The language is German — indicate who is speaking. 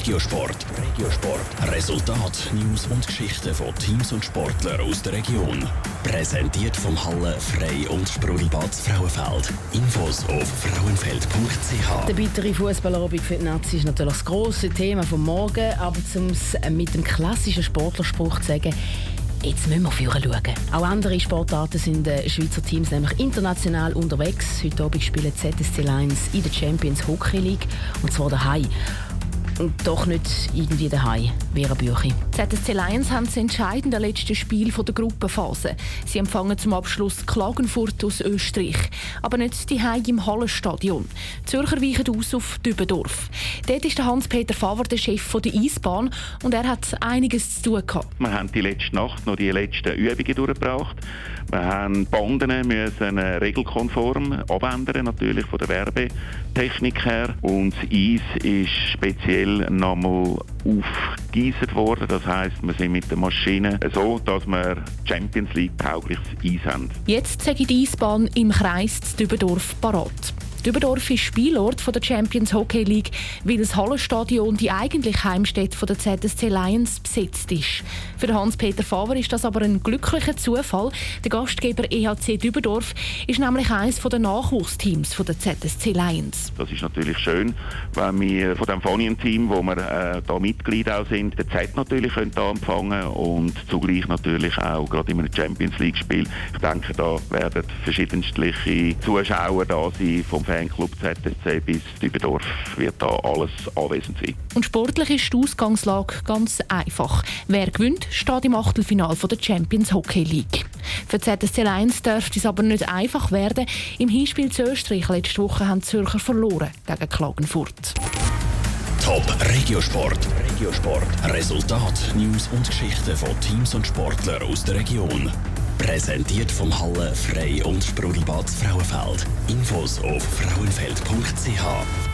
Speaker 1: Regiosport. Regiosport. Resultat, News und Geschichten von Teams und Sportlern aus der Region. Präsentiert vom Halle Frei und Sprudelbad Frauenfeld. Infos auf frauenfeld.ch.
Speaker 2: Der bittere Fußballabend für die Nazi ist natürlich das grosse Thema vom Morgen, aber um es mit dem klassischen Sportlerspruch zu sagen, Jetzt müssen wir führen schauen. Auch andere Sportarten sind äh, Schweizer Teams nämlich international unterwegs. Heute Abend spielen ZSC Lions in der Champions Hockey League und zwar daheim und doch nicht irgendwie daheim, Vera Büchi.
Speaker 3: ZSC Lions haben das entscheidende letzte Spiel der Gruppenphase. Sie empfangen zum Abschluss Klagenfurt aus Österreich, aber nicht die im Hallenstadion. Zürcher weichen aus auf Dübendorf. Dort ist Hans-Peter Faver der Chef der Eisbahn und er hat einiges zu tun gehabt.
Speaker 4: Wir haben die letzte Nacht noch die letzten Übungen durchgebracht. Wir haben Banden müssen regelkonform abändern, natürlich von der Werbetechnik her. Und das Eis ist speziell nochmal aufgegeisert worden. Das heisst, wir sind mit der Maschine so, dass wir Champions League taugliches Eis haben.
Speaker 3: Jetzt zeige die Eisbahn im Kreis Dübendorf parat. Dübendorf ist Spielort der Champions Hockey League, weil das Hallenstadion die eigentliche Heimstätte der ZSC Lions besetzt ist. Für Hans-Peter Faver ist das aber ein glücklicher Zufall. Der Gastgeber EHC Dübendorf ist nämlich eines der Nachwuchsteams der ZSC Lions.
Speaker 4: Das ist natürlich schön, wenn wir von dem Fanien-Team, wo wir äh, da Mitglied auch sind, den Z natürlich können da empfangen und zugleich natürlich auch gerade in einem Champions League Spiel. Ich denke, da werden verschiedenstliche Zuschauer da sein vom Fanclub ZSC bis Dübendorf wird da alles anwesend sein.
Speaker 3: Und sportlich ist die Ausgangslage ganz einfach. Wer gewinnt, steht im Achtelfinal der Champions Hockey League. Für ZSC 1 dürfte es aber nicht einfach werden. Im Hinspiel zu Österreich letzte Woche haben die Zürcher verloren gegen Klagenfurt.
Speaker 1: Top Regiosport. Regiosport. Resultat, News und Geschichten von Teams und Sportlern aus der Region. Präsentiert vom Halle Frei und Sprudelbad Frauenfeld. Infos auf frauenfeld.ch.